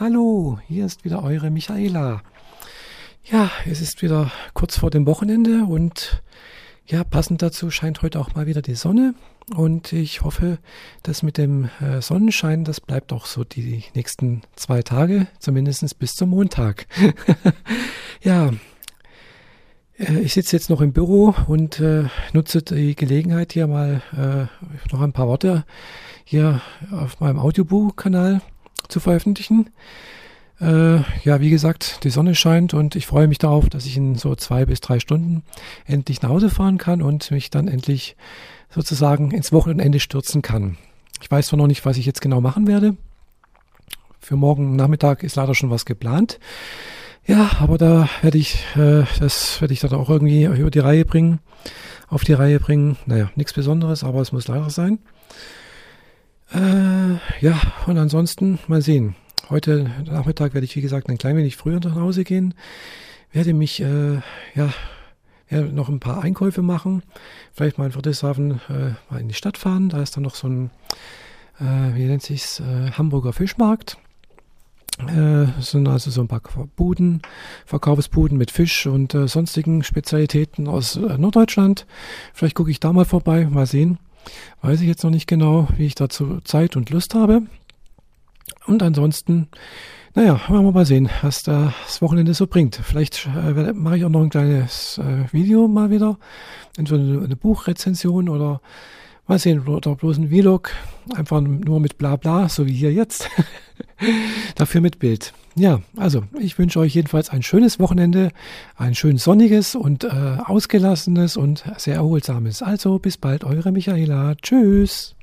Hallo, hier ist wieder eure Michaela. Ja, es ist wieder kurz vor dem Wochenende und ja, passend dazu scheint heute auch mal wieder die Sonne und ich hoffe, dass mit dem äh, Sonnenschein, das bleibt auch so die nächsten zwei Tage, zumindest bis zum Montag. ja, äh, ich sitze jetzt noch im Büro und äh, nutze die Gelegenheit hier mal äh, noch ein paar Worte hier auf meinem Audiobuch-Kanal zu veröffentlichen. Äh, ja, wie gesagt, die Sonne scheint und ich freue mich darauf, dass ich in so zwei bis drei Stunden endlich nach Hause fahren kann und mich dann endlich sozusagen ins Wochenende stürzen kann. Ich weiß zwar noch nicht, was ich jetzt genau machen werde. Für morgen Nachmittag ist leider schon was geplant. Ja, aber da werde ich, äh, das werde ich dann auch irgendwie über die Reihe bringen, auf die Reihe bringen. Naja, nichts Besonderes, aber es muss leider sein. Äh, ja, und ansonsten mal sehen. Heute Nachmittag werde ich, wie gesagt, ein klein wenig früher nach Hause gehen. Werde mich, äh, ja, werde noch ein paar Einkäufe machen. Vielleicht mal in Friedrichshafen äh, mal in die Stadt fahren. Da ist dann noch so ein, äh, wie nennt sich's, äh, Hamburger Fischmarkt. Äh, sind also so ein paar Buden, Verkaufsbuden mit Fisch und äh, sonstigen Spezialitäten aus äh, Norddeutschland. Vielleicht gucke ich da mal vorbei, mal sehen. Weiß ich jetzt noch nicht genau, wie ich dazu Zeit und Lust habe. Und ansonsten, naja, wollen wir mal sehen, was das Wochenende so bringt. Vielleicht äh, mache ich auch noch ein kleines äh, Video mal wieder. Entweder eine, eine Buchrezension oder mal sehen, oder bloß ein Vlog. Einfach nur mit Blabla, so wie hier jetzt. Dafür mit Bild. Ja, also ich wünsche euch jedenfalls ein schönes Wochenende, ein schön sonniges und äh, ausgelassenes und sehr erholsames. Also bis bald, eure Michaela. Tschüss.